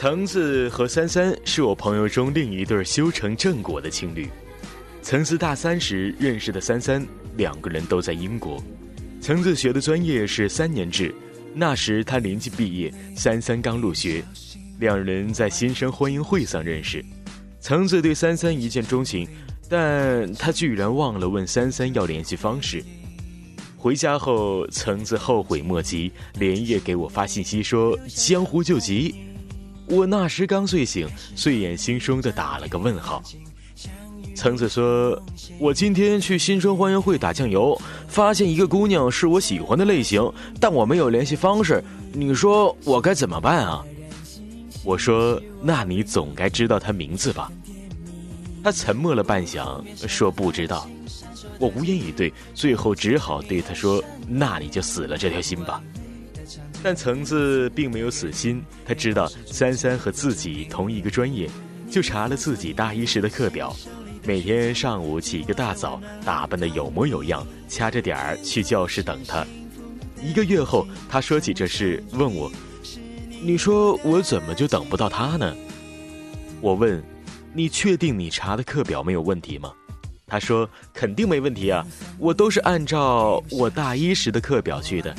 橙子和三三是我朋友中另一对修成正果的情侣。橙子大三时认识的三三，两个人都在英国。橙子学的专业是三年制，那时他临近毕业，三三刚入学，两人在新生欢迎会上认识。橙子对三三一见钟情，但他居然忘了问三三要联系方式。回家后，橙子后悔莫及，连夜给我发信息说：“江湖救急。”我那时刚睡醒，睡眼惺忪的打了个问号。橙子说：“我今天去新生欢迎会打酱油，发现一个姑娘是我喜欢的类型，但我没有联系方式，你说我该怎么办啊？”我说：“那你总该知道她名字吧？”他沉默了半晌，说：“不知道。”我无言以对，最后只好对他说：“那你就死了这条心吧。”但橙子并没有死心，他知道三三和自己同一个专业，就查了自己大一时的课表，每天上午起一个大早，打扮的有模有样，掐着点儿去教室等他。一个月后，他说起这事，问我：“你说我怎么就等不到他呢？”我问：“你确定你查的课表没有问题吗？”他说：“肯定没问题啊，我都是按照我大一时的课表去的。”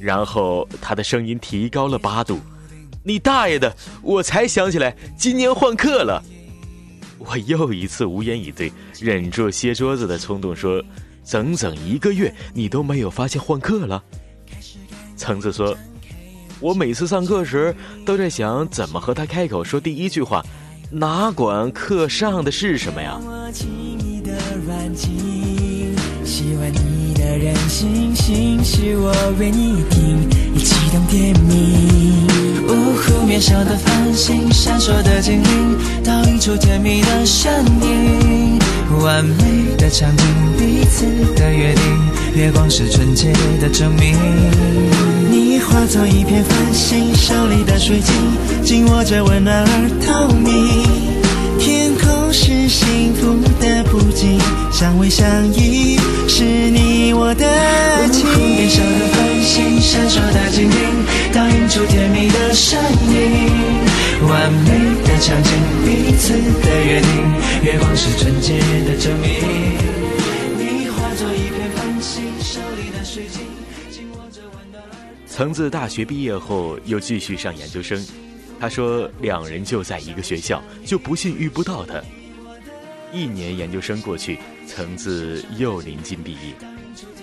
然后他的声音提高了八度：“你大爷的！我才想起来，今年换课了。”我又一次无言以对，忍住掀桌子的冲动说：“整整一个月，你都没有发现换课了？”橙子说：“我每次上课时都在想怎么和他开口说第一句话，哪管课上的是什么呀？”任性心事我为你听，一起动甜蜜。呜呼，面上的繁星，闪烁的精灵，倒映出甜蜜的身影。完美的场景，彼此的约定，月光是纯洁的证明。你化作一片繁星，手里的水晶，紧握着温暖而透明。天空是幸福的，相偎相依是你我的情。天上的繁星，闪烁的晶晶，倒映出甜蜜的身影。完美的场景，彼此的约定，月光是纯洁的证明。你化作一片繁星，手里的水晶，紧握着温暖。橙子大学毕业后，又继续上研究生。他说：“两人就在一个学校，就不信遇不到他。”一年研究生过去，橙子又临近毕业。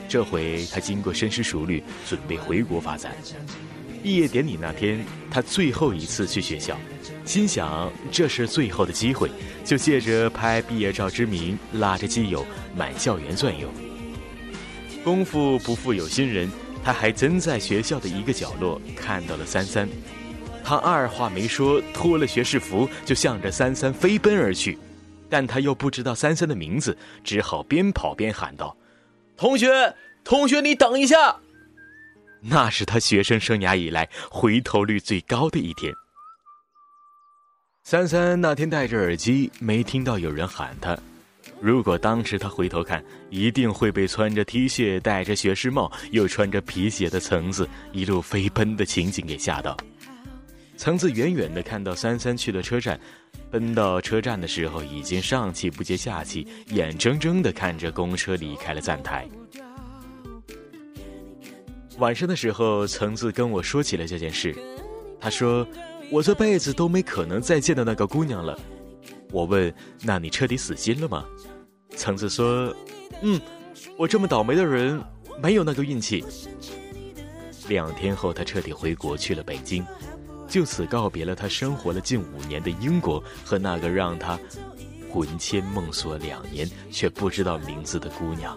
这回他经过深思熟虑，准备回国发展。毕业典礼那天，他最后一次去学校，心想这是最后的机会，就借着拍毕业照之名，拉着基友满校园转悠。功夫不负有心人，他还真在学校的一个角落看到了三三。他二话没说，脱了学士服就向着三三飞奔而去，但他又不知道三三的名字，只好边跑边喊道：“同学，同学，你等一下！”那是他学生生涯以来回头率最高的一天。三三那天戴着耳机，没听到有人喊他。如果当时他回头看，一定会被穿着 T 恤、戴着学士帽、又穿着皮鞋的橙子一路飞奔的情景给吓到。橙子远远的看到三三去了车站，奔到车站的时候，已经上气不接下气，眼睁睁的看着公车离开了站台。晚上的时候，橙子跟我说起了这件事，他说：“我这辈子都没可能再见到那个姑娘了。”我问：“那你彻底死心了吗？”橙子说：“嗯，我这么倒霉的人，没有那个运气。”两天后，他彻底回国去了北京。就此告别了他生活了近五年的英国和那个让他魂牵梦锁两年却不知道名字的姑娘。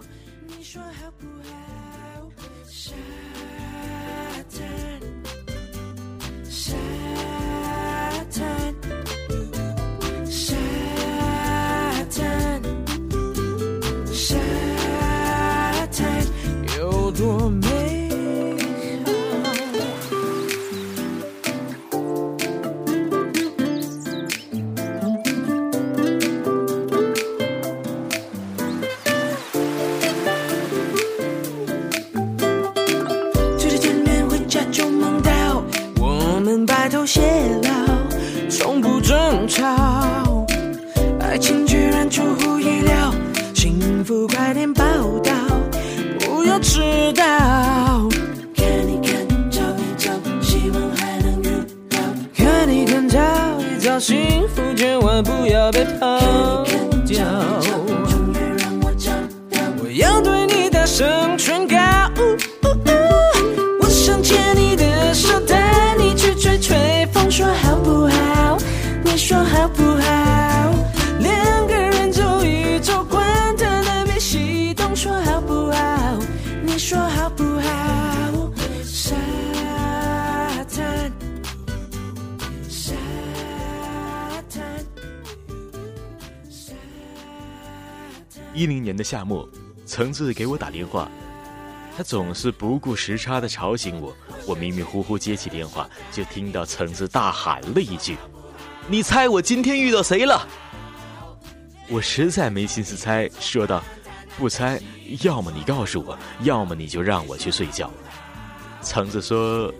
一零年的夏末，橙子给我打电话，他总是不顾时差的吵醒我。我迷迷糊糊接起电话，就听到橙子大喊了一句：“你猜我今天遇到谁了？”我实在没心思猜，说道：“不猜，要么你告诉我，要么你就让我去睡觉。”橙子说：“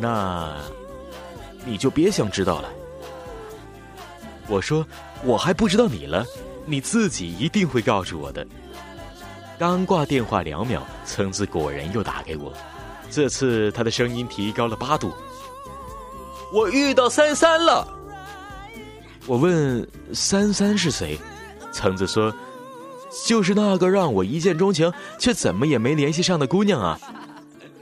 那，你就别想知道了。”我说：“我还不知道你了，你自己一定会告诉我的。”刚挂电话两秒，橙子果然又打给我，这次他的声音提高了八度。我遇到三三了。我问三三是谁，橙子说：“就是那个让我一见钟情却怎么也没联系上的姑娘啊。”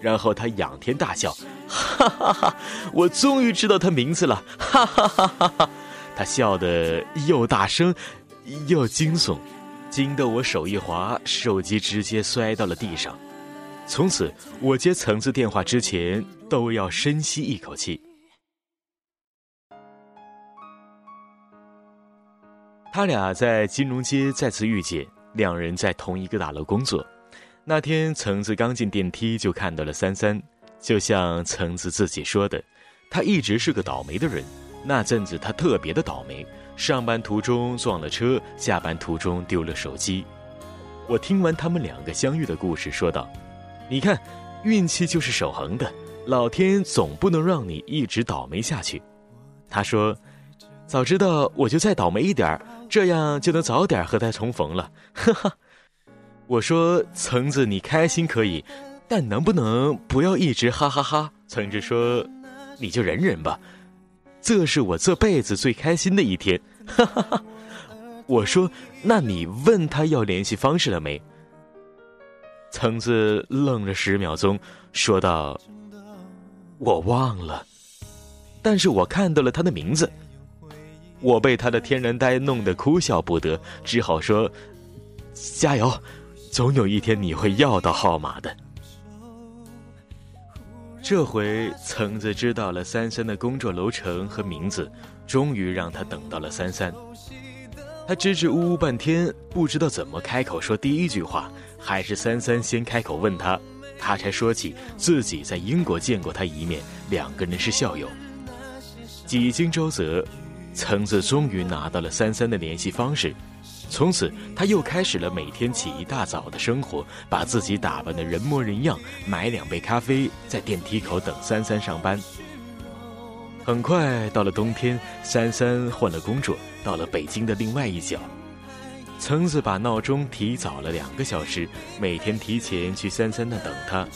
然后他仰天大笑，哈哈哈！我终于知道她名字了，哈哈哈哈哈！他笑得又大声要惊悚，惊得我手一滑，手机直接摔到了地上。从此，我接橙子电话之前都要深吸一口气。他俩在金融街再次遇见，两人在同一个大楼工作。那天，橙子刚进电梯就看到了三三，就像橙子自己说的，他一直是个倒霉的人。那阵子他特别的倒霉，上班途中撞了车，下班途中丢了手机。我听完他们两个相遇的故事，说道：“你看，运气就是守恒的，老天总不能让你一直倒霉下去。”他说：“早知道我就再倒霉一点这样就能早点和他重逢了。”哈哈，我说：“橙子，你开心可以，但能不能不要一直哈哈哈？”橙子说：“你就忍忍吧。”这是我这辈子最开心的一天，哈哈哈！我说，那你问他要联系方式了没？橙子愣了十秒钟，说道：“我忘了，但是我看到了他的名字。”我被他的天然呆弄得哭笑不得，只好说：“加油，总有一天你会要到号码的。”这回橙子知道了三三的工作楼层和名字，终于让他等到了三三。他支支吾吾半天，不知道怎么开口说第一句话，还是三三先开口问他，他才说起自己在英国见过他一面，两个人是校友。几经周折，橙子终于拿到了三三的联系方式。从此，他又开始了每天起一大早的生活，把自己打扮的人模人样，买两杯咖啡，在电梯口等三三上班。很快到了冬天，三三换了工作，到了北京的另外一角。橙子把闹钟提早了两个小时，每天提前去三三那等他。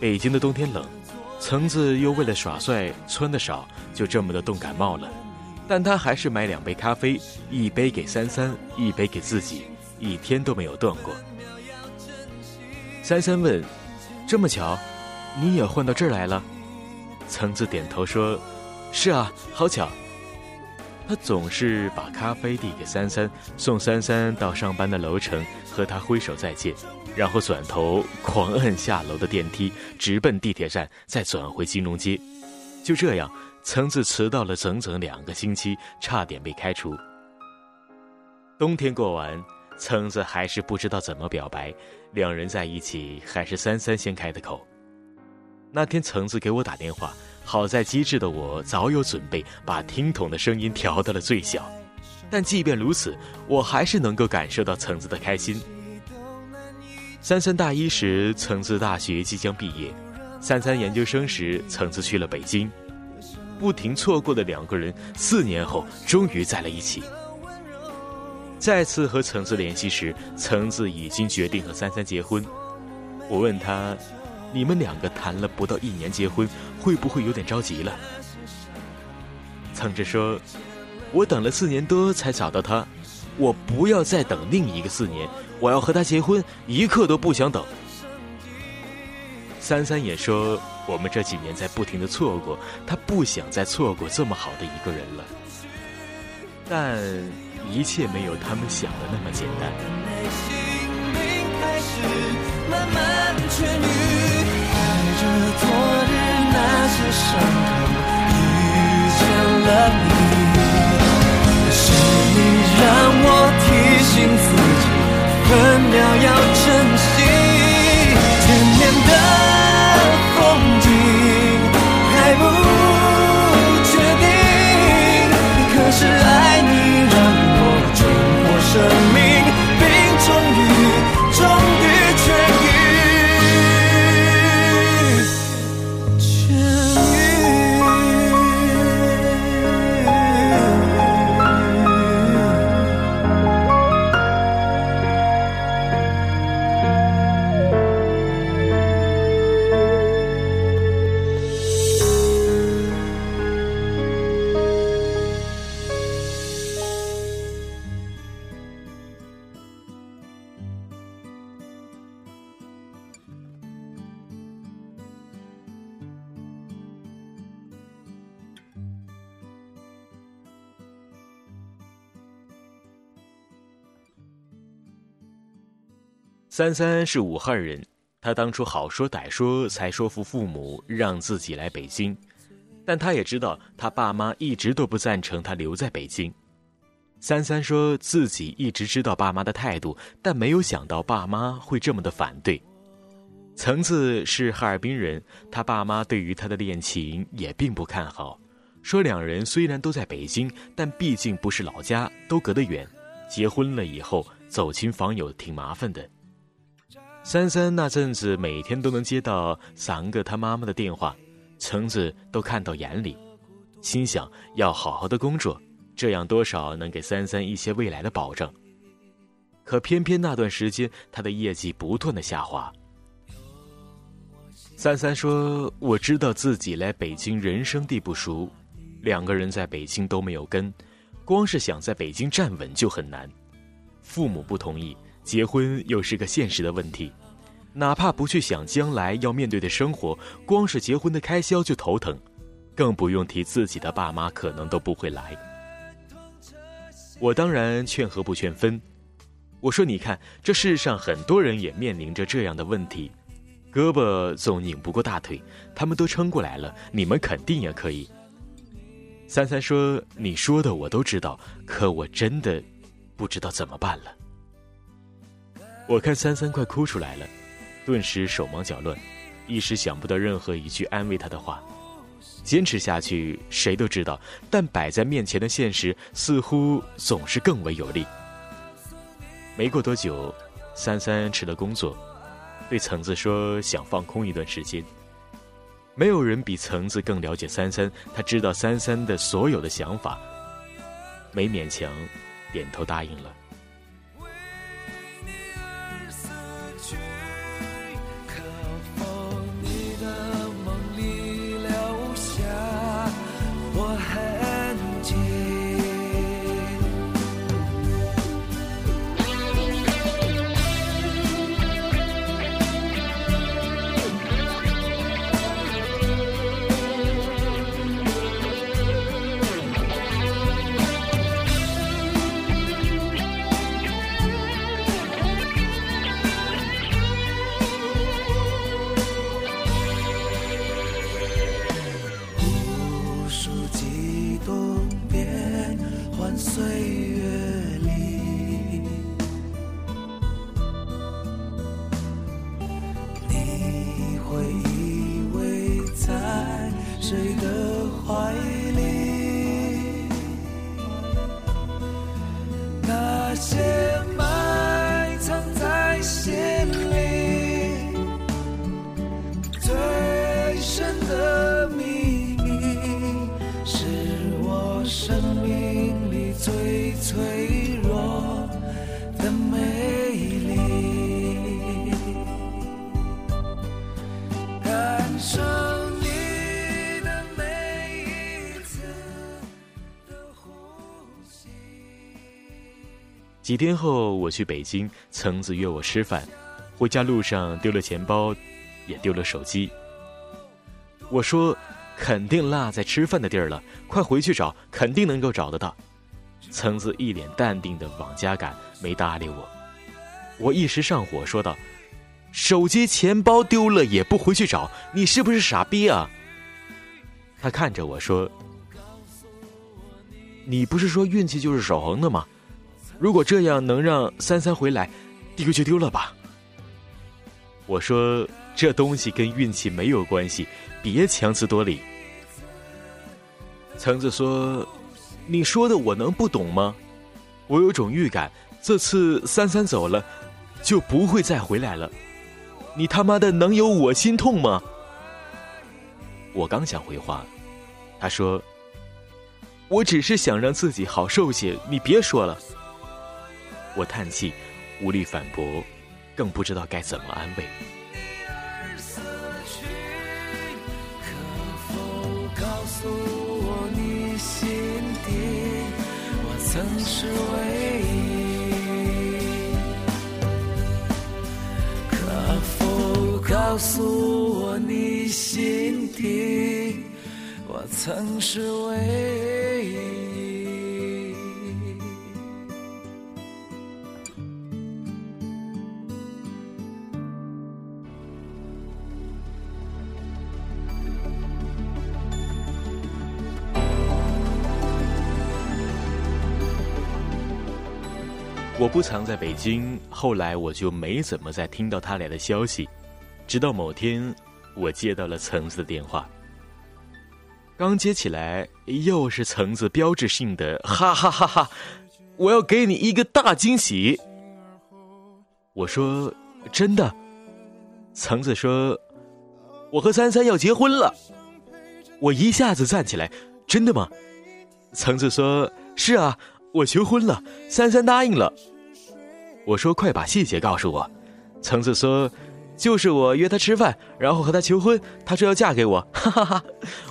北京的冬天冷，橙子又为了耍帅穿的少，就这么的冻感冒了。但他还是买两杯咖啡，一杯给三三，一杯给自己，一天都没有断过。三三问：“这么巧，你也换到这儿来了？”橙子点头说：“是啊，好巧。”他总是把咖啡递给三三，送三三到上班的楼层，和他挥手再见，然后转头狂摁下楼的电梯，直奔地铁站，再转回金融街。就这样。橙子迟到了整整两个星期，差点被开除。冬天过完，橙子还是不知道怎么表白，两人在一起还是三三先开的口。那天橙子给我打电话，好在机智的我早有准备，把听筒的声音调到了最小。但即便如此，我还是能够感受到橙子的开心。三三大一时，橙子大学即将毕业；三三研究生时，橙子去了北京。不停错过的两个人，四年后终于在了一起。再次和橙子联系时，橙子已经决定和三三结婚。我问他：“你们两个谈了不到一年结婚，会不会有点着急了？”橙子说：“我等了四年多才找到他，我不要再等另一个四年，我要和他结婚，一刻都不想等。”三三也说：“我们这几年在不停的错过，他不想再错过这么好的一个人了。”但一切没有他们想的那么简单。是你让我提醒自己，分秒要珍三三是武汉人，他当初好说歹说才说服父母让自己来北京，但他也知道他爸妈一直都不赞成他留在北京。三三说自己一直知道爸妈的态度，但没有想到爸妈会这么的反对。橙子是哈尔滨人，他爸妈对于他的恋情也并不看好，说两人虽然都在北京，但毕竟不是老家，都隔得远，结婚了以后走亲访友挺麻烦的。三三那阵子每天都能接到三个他妈妈的电话，橙子都看到眼里，心想要好好的工作，这样多少能给三三一些未来的保障。可偏偏那段时间他的业绩不断的下滑。三三说：“我知道自己来北京人生地不熟，两个人在北京都没有根，光是想在北京站稳就很难，父母不同意。”结婚又是个现实的问题，哪怕不去想将来要面对的生活，光是结婚的开销就头疼，更不用提自己的爸妈可能都不会来。我当然劝和不劝分，我说你看，这世上很多人也面临着这样的问题，胳膊总拧不过大腿，他们都撑过来了，你们肯定也可以。三三说：“你说的我都知道，可我真的不知道怎么办了。”我看三三快哭出来了，顿时手忙脚乱，一时想不到任何一句安慰他的话。坚持下去，谁都知道，但摆在面前的现实似乎总是更为有利。没过多久，三三辞了工作，对橙子说想放空一段时间。没有人比橙子更了解三三，他知道三三的所有的想法，没勉强，点头答应了。几天后，我去北京，橙子约我吃饭，回家路上丢了钱包，也丢了手机。我说，肯定落在吃饭的地儿了，快回去找，肯定能够找得到。橙子一脸淡定的往家赶，没搭理我。我一时上火，说道：“手机、钱包丢了也不回去找，你是不是傻逼啊？”他看着我说：“你不是说运气就是守恒的吗？如果这样能让三三回来，丢就丢了吧。”我说：“这东西跟运气没有关系。”别强词夺理。橙子说：“你说的我能不懂吗？我有种预感，这次三三走了，就不会再回来了。你他妈的能有我心痛吗？”我刚想回话，他说：“我只是想让自己好受些，你别说了。”我叹气，无力反驳，更不知道该怎么安慰。曾是唯一，可否告诉我你心底，我曾是唯一。我不常在北京，后来我就没怎么再听到他俩的消息。直到某天，我接到了橙子的电话。刚接起来，又是橙子标志性的“哈哈哈哈”，我要给你一个大惊喜。我说：“真的。”橙子说：“我和三三要结婚了。”我一下子站起来：“真的吗？”橙子说：“是啊。”我求婚了，三三答应了。我说：“快把细节告诉我。”橙子说：“就是我约他吃饭，然后和他求婚，他说要嫁给我。”哈哈哈！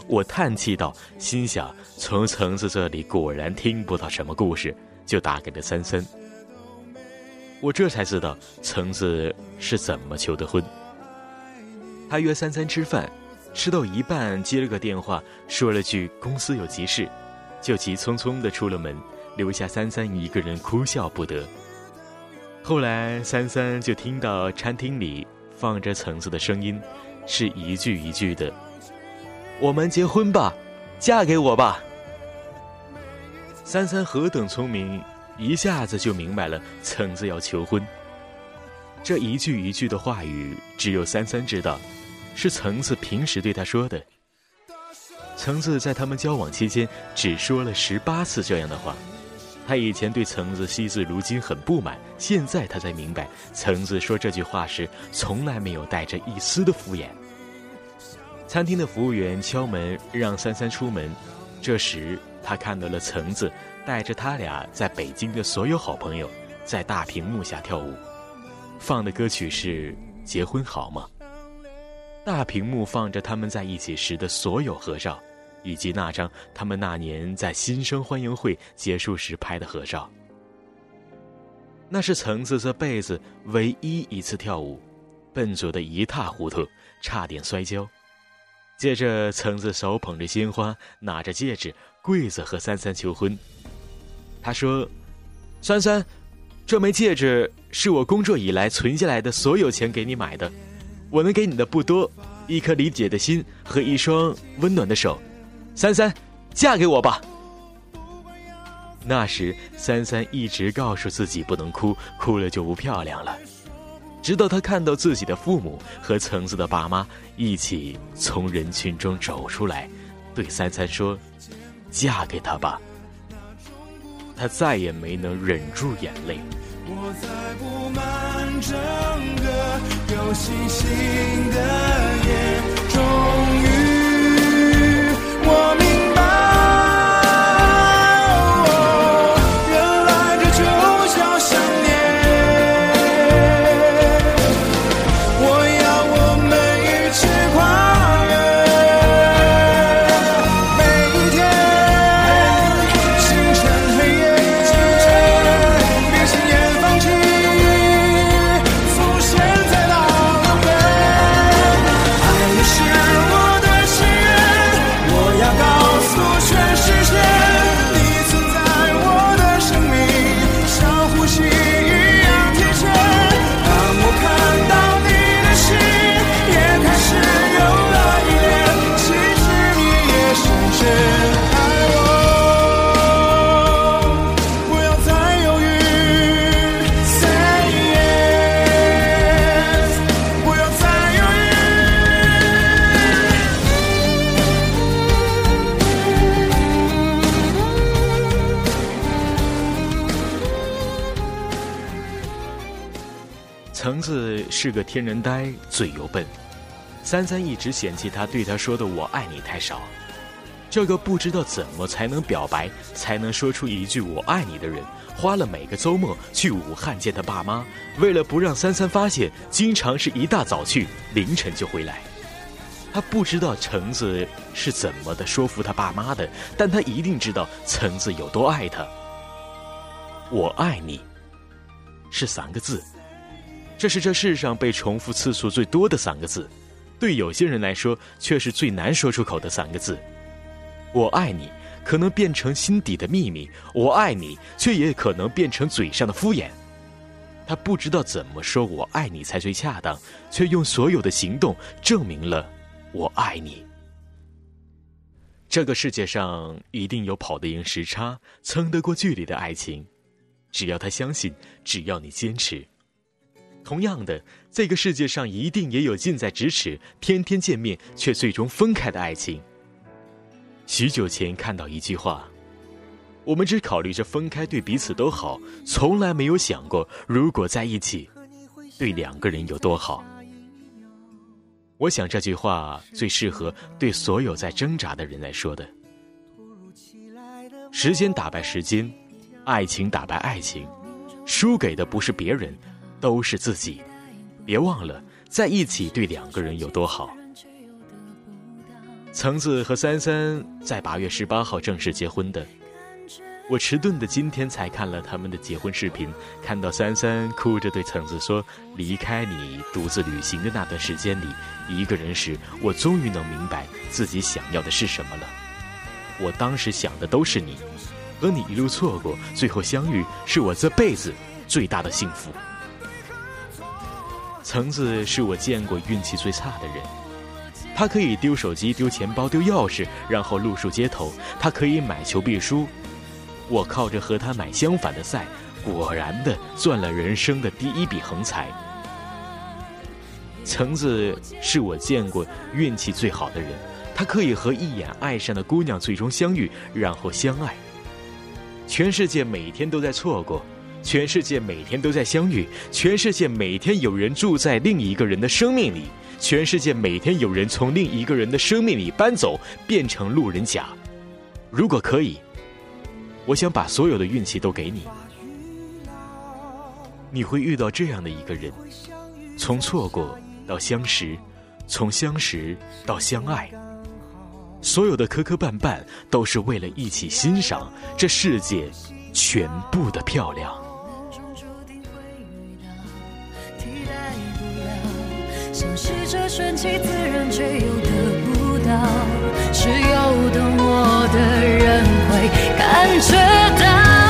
我叹气道，心想从橙子这里果然听不到什么故事，就打给了三三。我这才知道橙子是怎么求的婚。他约三三吃饭，吃到一半接了个电话，说了句公司有急事，就急匆匆的出了门。留下三三一个人哭笑不得。后来三三就听到餐厅里放着橙子的声音，是一句一句的：“我们结婚吧，嫁给我吧。”三三何等聪明，一下子就明白了橙子要求婚。这一句一句的话语，只有三三知道，是橙子平时对他说的。橙子在他们交往期间只说了十八次这样的话。他以前对橙子惜字如金很不满，现在他才明白，橙子说这句话时从来没有带着一丝的敷衍。餐厅的服务员敲门让三三出门，这时他看到了橙子带着他俩在北京的所有好朋友在大屏幕下跳舞，放的歌曲是《结婚好吗》。大屏幕放着他们在一起时的所有合照。以及那张他们那年在新生欢迎会结束时拍的合照，那是橙子这辈子唯一一次跳舞，笨拙的一塌糊涂，差点摔跤。接着，橙子手捧着鲜花，拿着戒指，跪着和三三求婚。他说：“三三，这枚戒指是我工作以来存下来的所有钱给你买的，我能给你的不多，一颗理解的心和一双温暖的手。”三三，嫁给我吧。那时，三三一直告诉自己不能哭，哭了就不漂亮了。直到他看到自己的父母和橙子的爸妈一起从人群中走出来，对三三说：“嫁给他吧。”他再也没能忍住眼泪。我在布满整个有星星的夜，终于。我明白。橙子是个天然呆，嘴又笨。三三一直嫌弃他对他说的“我爱你”太少。这个不知道怎么才能表白，才能说出一句“我爱你”的人，花了每个周末去武汉见他爸妈。为了不让三三发现，经常是一大早去，凌晨就回来。他不知道橙子是怎么的说服他爸妈的，但他一定知道橙子有多爱他。我爱你，是三个字，这是这世上被重复次数最多的三个字，对有些人来说却是最难说出口的三个字。我爱你，可能变成心底的秘密；我爱你，却也可能变成嘴上的敷衍。他不知道怎么说“我爱你”才最恰当，却用所有的行动证明了“我爱你”。这个世界上一定有跑得赢时差、撑得过距离的爱情，只要他相信，只要你坚持。同样的，这个世界上一定也有近在咫尺、天天见面却最终分开的爱情。许久前看到一句话：“我们只考虑着分开对彼此都好，从来没有想过如果在一起，对两个人有多好。”我想这句话最适合对所有在挣扎的人来说的。时间打败时间，爱情打败爱情，输给的不是别人，都是自己。别忘了，在一起对两个人有多好。橙子和三三在八月十八号正式结婚的，我迟钝的今天才看了他们的结婚视频，看到三三哭着对橙子说：“离开你独自旅行的那段时间里，一个人时，我终于能明白自己想要的是什么了。我当时想的都是你，和你一路错过，最后相遇，是我这辈子最大的幸福。”橙子是我见过运气最差的人。他可以丢手机、丢钱包、丢钥匙，然后露宿街头。他可以买球必输，我靠着和他买相反的赛，果然的赚了人生的第一笔横财。橙子是我见过运气最好的人，他可以和一眼爱上的姑娘最终相遇，然后相爱。全世界每天都在错过，全世界每天都在相遇，全世界每天有人住在另一个人的生命里。全世界每天有人从另一个人的生命里搬走，变成路人甲。如果可以，我想把所有的运气都给你。你会遇到这样的一个人，从错过到相识，从相识到相爱，所有的磕磕绊绊都是为了一起欣赏这世界全部的漂亮。想试着顺其自然却又得不到，只有懂我的人会感觉到。